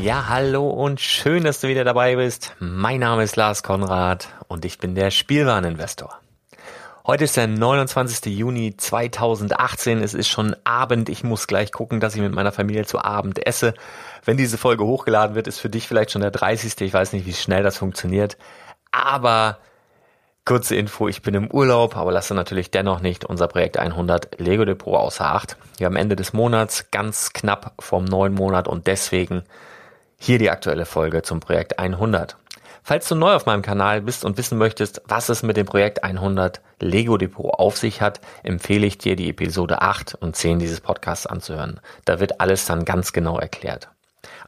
Ja, hallo und schön, dass du wieder dabei bist. Mein Name ist Lars Konrad und ich bin der Spielwareninvestor. Heute ist der 29. Juni 2018. Es ist schon Abend. Ich muss gleich gucken, dass ich mit meiner Familie zu Abend esse. Wenn diese Folge hochgeladen wird, ist für dich vielleicht schon der 30. Ich weiß nicht, wie schnell das funktioniert. Aber kurze Info, ich bin im Urlaub, aber lasse natürlich dennoch nicht unser Projekt 100 Lego Depot außer Acht. Wir haben Ende des Monats ganz knapp vom neuen Monat und deswegen hier die aktuelle Folge zum Projekt 100. Falls du neu auf meinem Kanal bist und wissen möchtest, was es mit dem Projekt 100 Lego Depot auf sich hat, empfehle ich dir die Episode 8 und 10 dieses Podcasts anzuhören. Da wird alles dann ganz genau erklärt.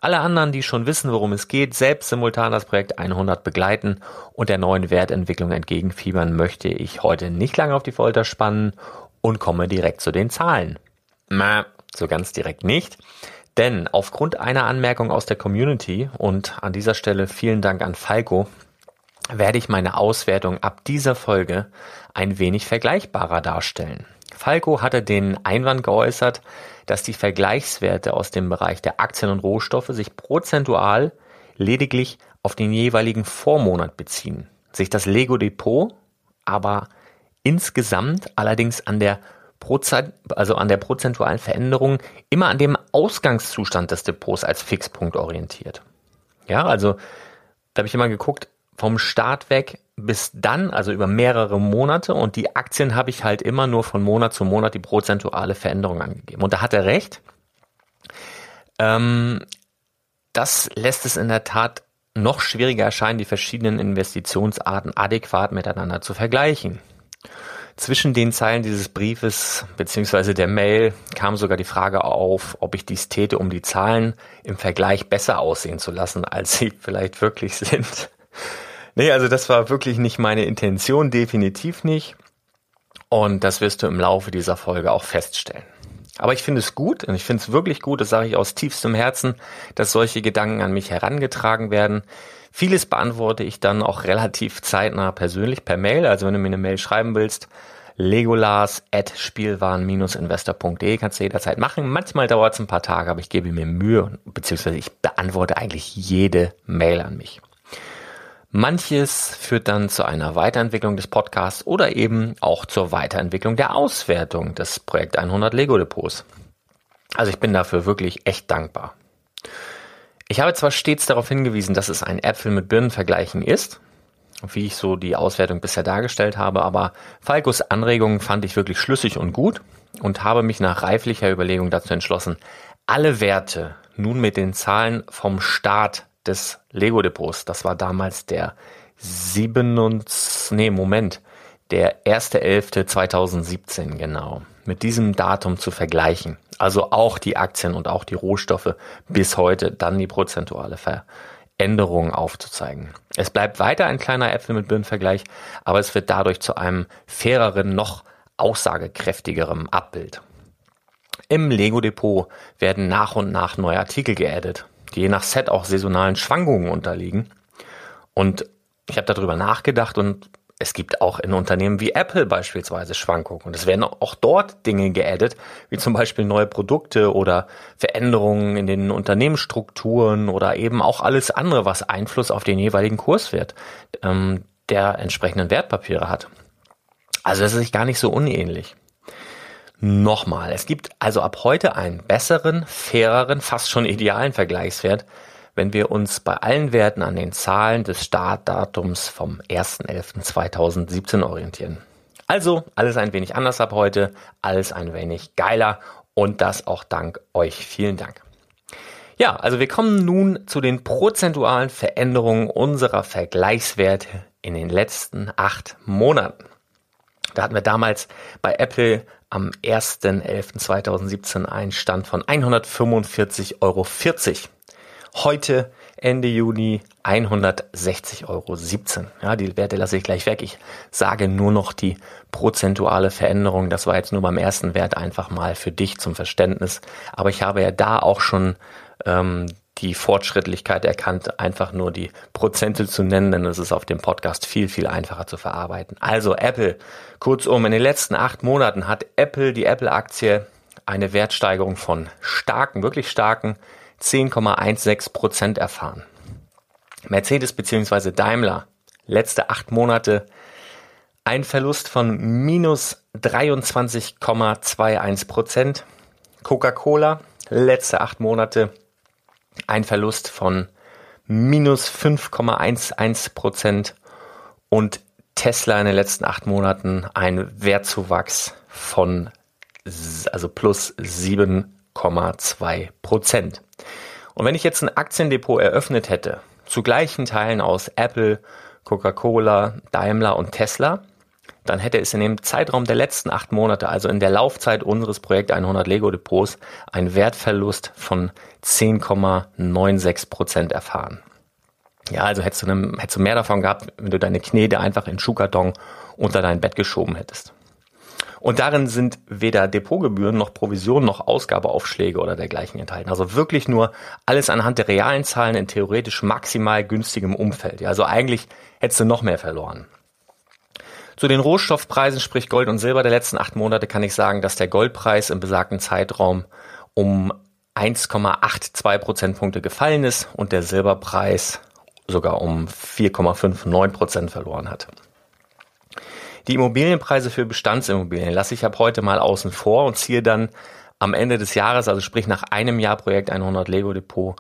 Alle anderen, die schon wissen, worum es geht, selbst simultan das Projekt 100 begleiten und der neuen Wertentwicklung entgegenfiebern, möchte ich heute nicht lange auf die Folter spannen und komme direkt zu den Zahlen. Na, so ganz direkt nicht. Denn aufgrund einer Anmerkung aus der Community und an dieser Stelle vielen Dank an Falco, werde ich meine Auswertung ab dieser Folge ein wenig vergleichbarer darstellen. Falco hatte den Einwand geäußert, dass die Vergleichswerte aus dem Bereich der Aktien und Rohstoffe sich prozentual lediglich auf den jeweiligen Vormonat beziehen, sich das Lego Depot aber insgesamt allerdings an der Prozent, also an der prozentualen Veränderung immer an dem Ausgangszustand des Depots als Fixpunkt orientiert. Ja, also da habe ich immer geguckt, vom Start weg bis dann, also über mehrere Monate und die Aktien habe ich halt immer nur von Monat zu Monat die prozentuale Veränderung angegeben. Und da hat er recht. Ähm, das lässt es in der Tat noch schwieriger erscheinen, die verschiedenen Investitionsarten adäquat miteinander zu vergleichen. Zwischen den Zeilen dieses Briefes bzw. der Mail kam sogar die Frage auf, ob ich dies täte, um die Zahlen im Vergleich besser aussehen zu lassen, als sie vielleicht wirklich sind. Nee, also das war wirklich nicht meine Intention, definitiv nicht. Und das wirst du im Laufe dieser Folge auch feststellen. Aber ich finde es gut und ich finde es wirklich gut, das sage ich aus tiefstem Herzen, dass solche Gedanken an mich herangetragen werden. Vieles beantworte ich dann auch relativ zeitnah persönlich per Mail. Also wenn du mir eine Mail schreiben willst, legolas at spielwaren-investor.de kannst du jederzeit machen. Manchmal dauert es ein paar Tage, aber ich gebe mir Mühe, beziehungsweise ich beantworte eigentlich jede Mail an mich. Manches führt dann zu einer Weiterentwicklung des Podcasts oder eben auch zur Weiterentwicklung der Auswertung des Projekt 100 Lego Depots. Also ich bin dafür wirklich echt dankbar. Ich habe zwar stets darauf hingewiesen, dass es ein Äpfel mit Birnen vergleichen ist, wie ich so die Auswertung bisher dargestellt habe, aber Falkos Anregungen fand ich wirklich schlüssig und gut und habe mich nach reiflicher Überlegung dazu entschlossen, alle Werte nun mit den Zahlen vom Start des Lego Depots. Das war damals der 7. Nee, Moment. Der 1.11.2017, genau. Mit diesem Datum zu vergleichen. Also auch die Aktien und auch die Rohstoffe bis heute, dann die prozentuale Veränderung aufzuzeigen. Es bleibt weiter ein kleiner Äpfel mit Birnenvergleich, aber es wird dadurch zu einem faireren, noch aussagekräftigerem Abbild. Im Lego Depot werden nach und nach neue Artikel geaddet die je nach Set auch saisonalen Schwankungen unterliegen. Und ich habe darüber nachgedacht und es gibt auch in Unternehmen wie Apple beispielsweise Schwankungen. Und es werden auch dort Dinge geaddet, wie zum Beispiel neue Produkte oder Veränderungen in den Unternehmensstrukturen oder eben auch alles andere, was Einfluss auf den jeweiligen Kurswert ähm, der entsprechenden Wertpapiere hat. Also das ist gar nicht so unähnlich. Nochmal, es gibt also ab heute einen besseren, faireren, fast schon idealen Vergleichswert, wenn wir uns bei allen Werten an den Zahlen des Startdatums vom 1.11.2017 orientieren. Also alles ein wenig anders ab heute, alles ein wenig geiler und das auch dank euch. Vielen Dank. Ja, also wir kommen nun zu den prozentualen Veränderungen unserer Vergleichswerte in den letzten acht Monaten. Da hatten wir damals bei Apple am 1.11.2017 einen Stand von 145,40 Euro. Heute, Ende Juni, 160,17 Euro. Ja, die Werte lasse ich gleich weg. Ich sage nur noch die prozentuale Veränderung. Das war jetzt nur beim ersten Wert einfach mal für dich zum Verständnis. Aber ich habe ja da auch schon ähm, die Fortschrittlichkeit erkannt, einfach nur die Prozente zu nennen, denn es ist auf dem Podcast viel, viel einfacher zu verarbeiten. Also Apple, kurzum, in den letzten acht Monaten hat Apple, die Apple-Aktie, eine Wertsteigerung von starken, wirklich starken 10,16 Prozent erfahren. Mercedes bzw. Daimler, letzte acht Monate ein Verlust von minus 23,21 Prozent. Coca-Cola, letzte acht Monate ein Verlust von minus 5,11 Prozent und Tesla in den letzten acht Monaten ein Wertzuwachs von also plus 7,2 Prozent. Und wenn ich jetzt ein Aktiendepot eröffnet hätte, zu gleichen Teilen aus Apple, Coca-Cola, Daimler und Tesla, dann hätte es in dem Zeitraum der letzten acht Monate, also in der Laufzeit unseres Projekt 100 Lego Depots, einen Wertverlust von 10,96 Prozent erfahren. Ja, also hättest du, ne, hättest du mehr davon gehabt, wenn du deine Knete einfach in Schuhkarton unter dein Bett geschoben hättest. Und darin sind weder Depotgebühren noch Provisionen noch Ausgabeaufschläge oder dergleichen enthalten. Also wirklich nur alles anhand der realen Zahlen in theoretisch maximal günstigem Umfeld. Ja, also eigentlich hättest du noch mehr verloren. Zu den Rohstoffpreisen, sprich Gold und Silber der letzten acht Monate, kann ich sagen, dass der Goldpreis im besagten Zeitraum um 1,82 Prozentpunkte gefallen ist und der Silberpreis sogar um 4,59 Prozent verloren hat. Die Immobilienpreise für Bestandsimmobilien lasse ich ab heute mal außen vor und ziehe dann am Ende des Jahres, also sprich nach einem Jahr Projekt 100 Lego Depot,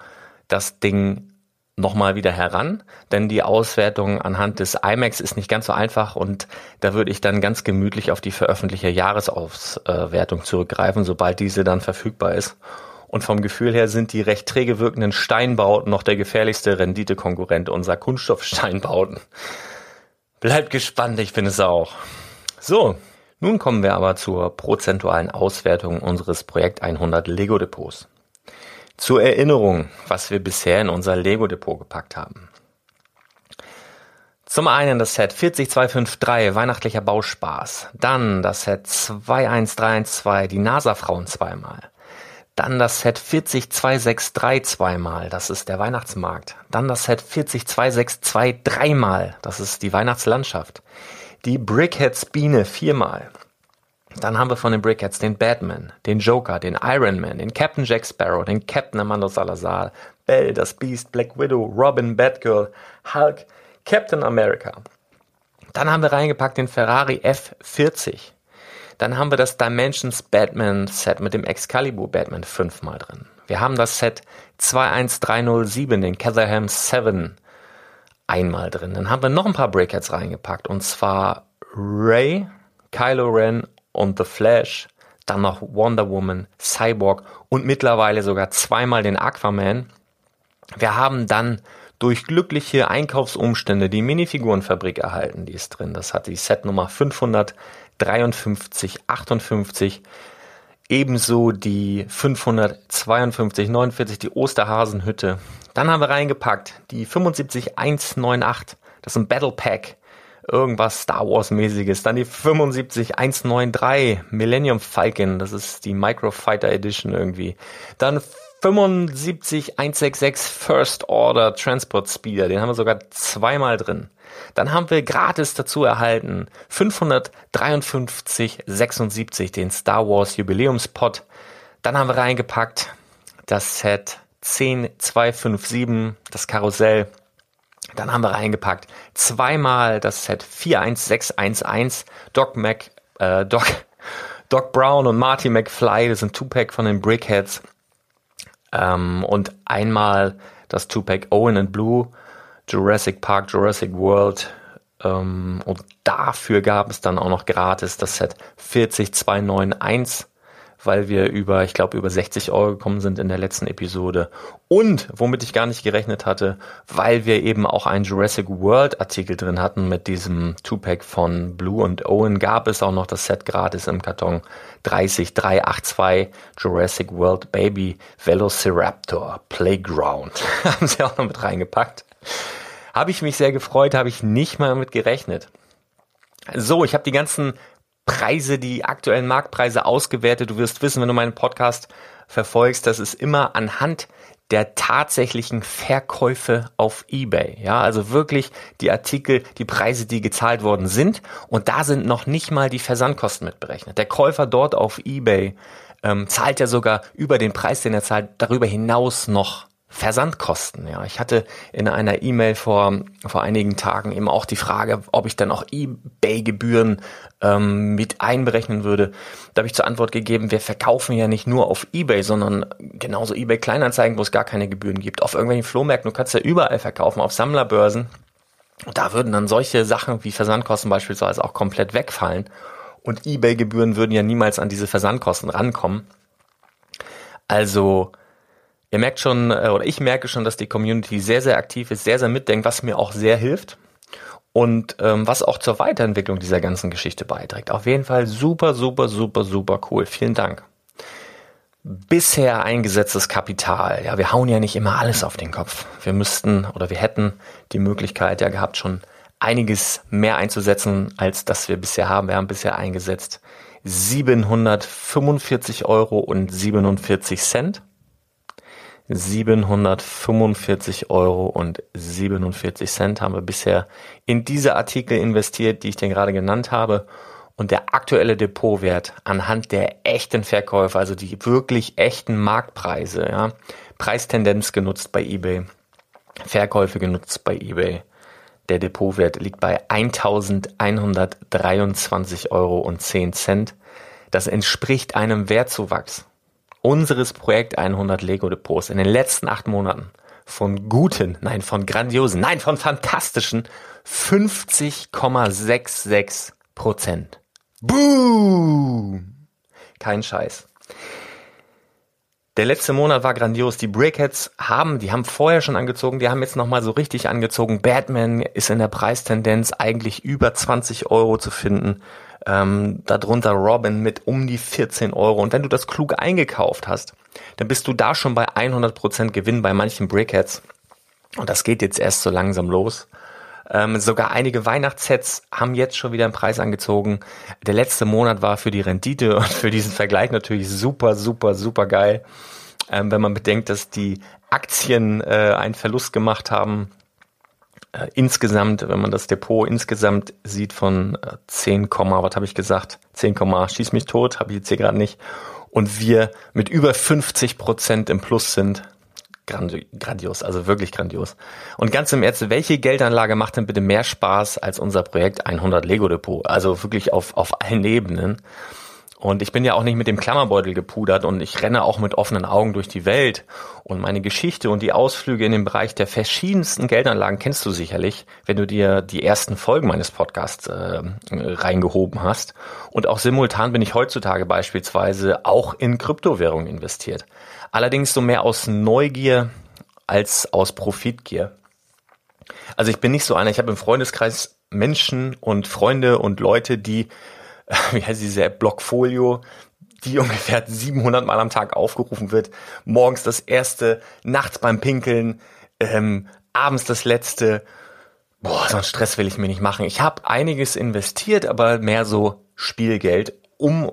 das Ding nochmal wieder heran, denn die Auswertung anhand des IMAX ist nicht ganz so einfach und da würde ich dann ganz gemütlich auf die veröffentlichte Jahresauswertung zurückgreifen, sobald diese dann verfügbar ist. Und vom Gefühl her sind die recht träge wirkenden Steinbauten noch der gefährlichste Renditekonkurrent unserer Kunststoffsteinbauten. Bleibt gespannt, ich bin es auch. So, nun kommen wir aber zur prozentualen Auswertung unseres Projekt 100 Lego Depots. Zur Erinnerung, was wir bisher in unser Lego Depot gepackt haben. Zum einen das Set 40253 Weihnachtlicher Bauspaß, dann das Set 21312 die NASA-Frauen zweimal, dann das Set 40263 zweimal, das ist der Weihnachtsmarkt, dann das Set 40262 dreimal, das ist die Weihnachtslandschaft, die Brickheads Biene viermal, dann haben wir von den Brickheads den Batman, den Joker, den Iron Man, den Captain Jack Sparrow, den Captain Amando Salazar, Belle, das Beast, Black Widow, Robin, Batgirl, Hulk, Captain America. Dann haben wir reingepackt den Ferrari F40. Dann haben wir das Dimensions Batman Set mit dem Excalibur Batman fünfmal drin. Wir haben das Set 21307, den Catherham 7 einmal drin. Dann haben wir noch ein paar Brickheads reingepackt und zwar Ray, Kylo Ren und The Flash, dann noch Wonder Woman, Cyborg und mittlerweile sogar zweimal den Aquaman. Wir haben dann durch glückliche Einkaufsumstände die Minifigurenfabrik erhalten, die ist drin. Das hat die Setnummer 55358. Ebenso die 55249, die Osterhasenhütte. Dann haben wir reingepackt die 75198, das ist ein Battle Pack irgendwas Star Wars mäßiges. Dann die 75193 Millennium Falcon, das ist die Microfighter Edition irgendwie. Dann 75166 First Order Transport Speeder, den haben wir sogar zweimal drin. Dann haben wir gratis dazu erhalten 55376 den Star Wars Jubiläumspot. Dann haben wir reingepackt das Set 10257, das Karussell dann haben wir reingepackt zweimal das Set 41611 Doc Mac, äh, Doc, Doc Brown und Marty McFly, das sind Two-Pack von den Brickheads. Ähm, und einmal das Two-Pack Owen and Blue, Jurassic Park, Jurassic World. Ähm, und dafür gab es dann auch noch gratis das Set 40291 weil wir über, ich glaube, über 60 Euro gekommen sind in der letzten Episode. Und, womit ich gar nicht gerechnet hatte, weil wir eben auch einen Jurassic World Artikel drin hatten mit diesem Two-Pack von Blue und Owen, gab es auch noch das Set gratis im Karton 30382 Jurassic World Baby Velociraptor Playground. Haben sie auch noch mit reingepackt. Habe ich mich sehr gefreut, habe ich nicht mal mit gerechnet. So, ich habe die ganzen Preise, die aktuellen Marktpreise ausgewertet. Du wirst wissen, wenn du meinen Podcast verfolgst, dass es immer anhand der tatsächlichen Verkäufe auf eBay. Ja, also wirklich die Artikel, die Preise, die gezahlt worden sind. Und da sind noch nicht mal die Versandkosten mit berechnet. Der Käufer dort auf eBay ähm, zahlt ja sogar über den Preis, den er zahlt, darüber hinaus noch Versandkosten. Ja, ich hatte in einer E-Mail vor vor einigen Tagen eben auch die Frage, ob ich dann auch eBay-Gebühren ähm, mit einberechnen würde. Da habe ich zur Antwort gegeben: Wir verkaufen ja nicht nur auf eBay, sondern genauso eBay Kleinanzeigen, wo es gar keine Gebühren gibt. Auf irgendwelchen Flohmärkten, du kannst ja überall verkaufen, auf Sammlerbörsen. Und da würden dann solche Sachen wie Versandkosten beispielsweise auch komplett wegfallen. Und eBay-Gebühren würden ja niemals an diese Versandkosten rankommen. Also Ihr merkt schon, äh, oder ich merke schon, dass die Community sehr, sehr aktiv ist, sehr, sehr mitdenkt, was mir auch sehr hilft und ähm, was auch zur Weiterentwicklung dieser ganzen Geschichte beiträgt. Auf jeden Fall super, super, super, super cool. Vielen Dank. Bisher eingesetztes Kapital. Ja, wir hauen ja nicht immer alles auf den Kopf. Wir müssten oder wir hätten die Möglichkeit ja gehabt, schon einiges mehr einzusetzen, als das wir bisher haben. Wir haben bisher eingesetzt 745 Euro und 47 Cent. 745 Euro und 47 Cent haben wir bisher in diese Artikel investiert, die ich dir gerade genannt habe. Und der aktuelle Depotwert anhand der echten Verkäufe, also die wirklich echten Marktpreise, ja, Preistendenz genutzt bei eBay, Verkäufe genutzt bei eBay. Der Depotwert liegt bei 1123 Euro und 10 Cent. Das entspricht einem Wertzuwachs unseres Projekt 100 Lego Depots in den letzten acht Monaten von guten, nein, von grandiosen, nein, von fantastischen 50,66 Prozent. Boom! Kein Scheiß. Der letzte Monat war grandios. Die Brickheads haben, die haben vorher schon angezogen, die haben jetzt nochmal so richtig angezogen. Batman ist in der Preistendenz eigentlich über 20 Euro zu finden. Ähm, darunter Robin mit um die 14 Euro. Und wenn du das klug eingekauft hast, dann bist du da schon bei 100% Gewinn bei manchen Brickheads. Und das geht jetzt erst so langsam los. Ähm, sogar einige Weihnachtssets haben jetzt schon wieder einen Preis angezogen. Der letzte Monat war für die Rendite und für diesen Vergleich natürlich super, super, super geil. Ähm, wenn man bedenkt, dass die Aktien äh, einen Verlust gemacht haben, äh, insgesamt, wenn man das Depot insgesamt sieht von äh, 10, was habe ich gesagt? 10, schieß mich tot, habe ich jetzt hier gerade nicht. Und wir mit über 50 Prozent im Plus sind, grandios, also wirklich grandios. Und ganz im Ernst, welche Geldanlage macht denn bitte mehr Spaß als unser Projekt 100 Lego Depot? Also wirklich auf, auf allen Ebenen. Und ich bin ja auch nicht mit dem Klammerbeutel gepudert und ich renne auch mit offenen Augen durch die Welt. Und meine Geschichte und die Ausflüge in den Bereich der verschiedensten Geldanlagen kennst du sicherlich, wenn du dir die ersten Folgen meines Podcasts äh, reingehoben hast. Und auch simultan bin ich heutzutage beispielsweise auch in Kryptowährungen investiert. Allerdings so mehr aus Neugier als aus Profitgier. Also ich bin nicht so einer, ich habe im Freundeskreis Menschen und Freunde und Leute, die, wie heißt diese App, Blockfolio, die ungefähr 700 Mal am Tag aufgerufen wird. Morgens das erste, nachts beim Pinkeln, ähm, abends das letzte. Boah, so einen Stress will ich mir nicht machen. Ich habe einiges investiert, aber mehr so Spielgeld, um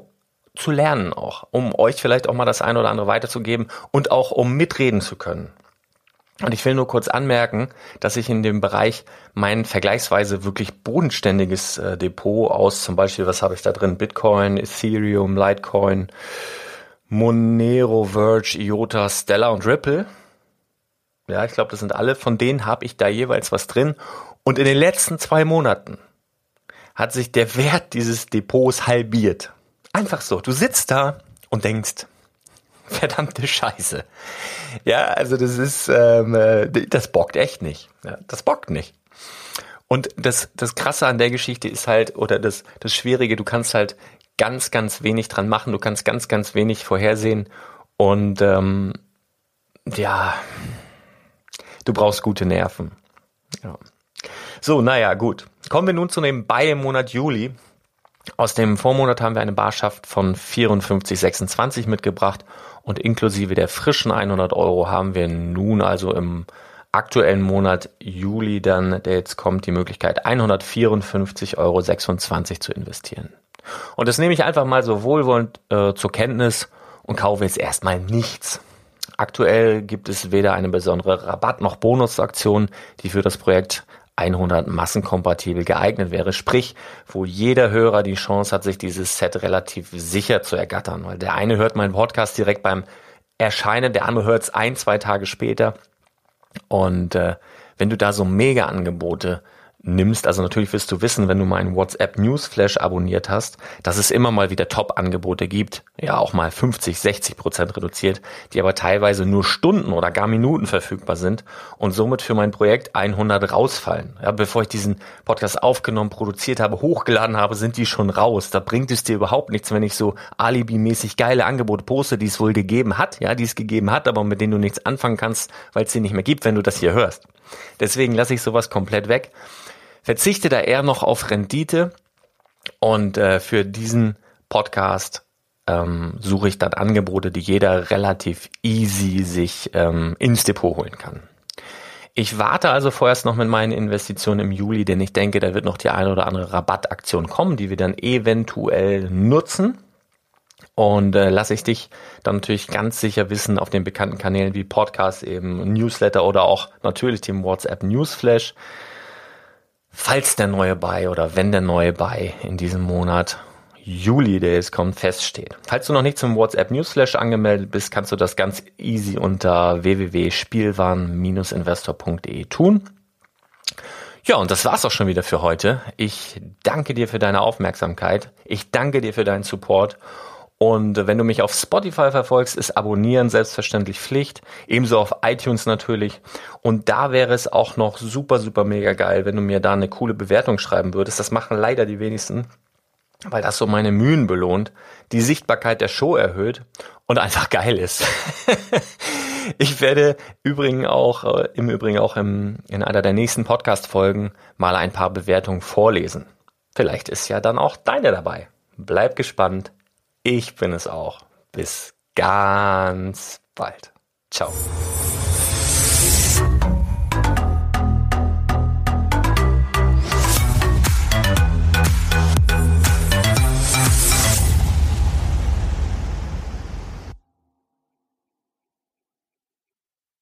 zu lernen auch, um euch vielleicht auch mal das eine oder andere weiterzugeben und auch um mitreden zu können. Und ich will nur kurz anmerken, dass ich in dem Bereich mein vergleichsweise wirklich bodenständiges äh, Depot aus zum Beispiel, was habe ich da drin? Bitcoin, Ethereum, Litecoin, Monero, Verge, IOTA, Stellar und Ripple. Ja, ich glaube, das sind alle. Von denen habe ich da jeweils was drin. Und in den letzten zwei Monaten hat sich der Wert dieses Depots halbiert. Einfach so. Du sitzt da und denkst, verdammte Scheiße. Ja, also das ist, ähm, äh, das bockt echt nicht. Ja, das bockt nicht. Und das, das Krasse an der Geschichte ist halt, oder das, das Schwierige, du kannst halt ganz, ganz wenig dran machen, du kannst ganz, ganz wenig vorhersehen und ähm, ja, du brauchst gute Nerven. Ja. So, naja, gut. Kommen wir nun zu dem Buy im Monat Juli. Aus dem Vormonat haben wir eine Barschaft von 54,26 mitgebracht und inklusive der frischen 100 Euro haben wir nun also im aktuellen Monat Juli dann, der jetzt kommt, die Möglichkeit 154,26 Euro zu investieren. Und das nehme ich einfach mal so wohlwollend äh, zur Kenntnis und kaufe jetzt erstmal nichts. Aktuell gibt es weder eine besondere Rabatt- noch Bonusaktion, die für das Projekt 100 massenkompatibel geeignet wäre. Sprich, wo jeder Hörer die Chance hat, sich dieses Set relativ sicher zu ergattern. Weil der eine hört meinen Podcast direkt beim Erscheinen, der andere hört es ein, zwei Tage später. Und äh, wenn du da so Mega-Angebote nimmst. Also natürlich wirst du wissen, wenn du meinen WhatsApp Newsflash abonniert hast, dass es immer mal wieder Top-Angebote gibt, ja auch mal 50, 60 Prozent reduziert, die aber teilweise nur Stunden oder gar Minuten verfügbar sind und somit für mein Projekt 100 rausfallen. Ja, bevor ich diesen Podcast aufgenommen, produziert habe, hochgeladen habe, sind die schon raus. Da bringt es dir überhaupt nichts, wenn ich so alibi-mäßig geile Angebote poste, die es wohl gegeben hat, ja, die es gegeben hat, aber mit denen du nichts anfangen kannst, weil es sie nicht mehr gibt, wenn du das hier hörst. Deswegen lasse ich sowas komplett weg verzichte da eher noch auf Rendite und äh, für diesen Podcast ähm, suche ich dann Angebote, die jeder relativ easy sich ähm, ins Depot holen kann. Ich warte also vorerst noch mit meinen Investitionen im Juli, denn ich denke, da wird noch die eine oder andere Rabattaktion kommen, die wir dann eventuell nutzen. Und äh, lasse ich dich dann natürlich ganz sicher wissen auf den bekannten Kanälen wie Podcast, eben Newsletter oder auch natürlich dem WhatsApp Newsflash falls der neue Buy oder wenn der neue Buy in diesem Monat Juli, der jetzt kommt, feststeht. Falls du noch nicht zum WhatsApp Newsflash angemeldet bist, kannst du das ganz easy unter www.spielwaren-investor.de tun. Ja, und das war's auch schon wieder für heute. Ich danke dir für deine Aufmerksamkeit. Ich danke dir für deinen Support Und wenn du mich auf Spotify verfolgst, ist Abonnieren selbstverständlich Pflicht. Ebenso auf iTunes natürlich. Und da wäre es auch noch super, super mega geil, wenn du mir da eine coole Bewertung schreiben würdest. Das machen leider die wenigsten, weil das so meine Mühen belohnt, die Sichtbarkeit der Show erhöht und einfach geil ist. ich werde übrigens auch, äh, im Übrigen auch im, in einer der nächsten Podcast-Folgen mal ein paar Bewertungen vorlesen. Vielleicht ist ja dann auch deine dabei. Bleib gespannt. Ich bin es auch. Bis ganz bald. Ciao.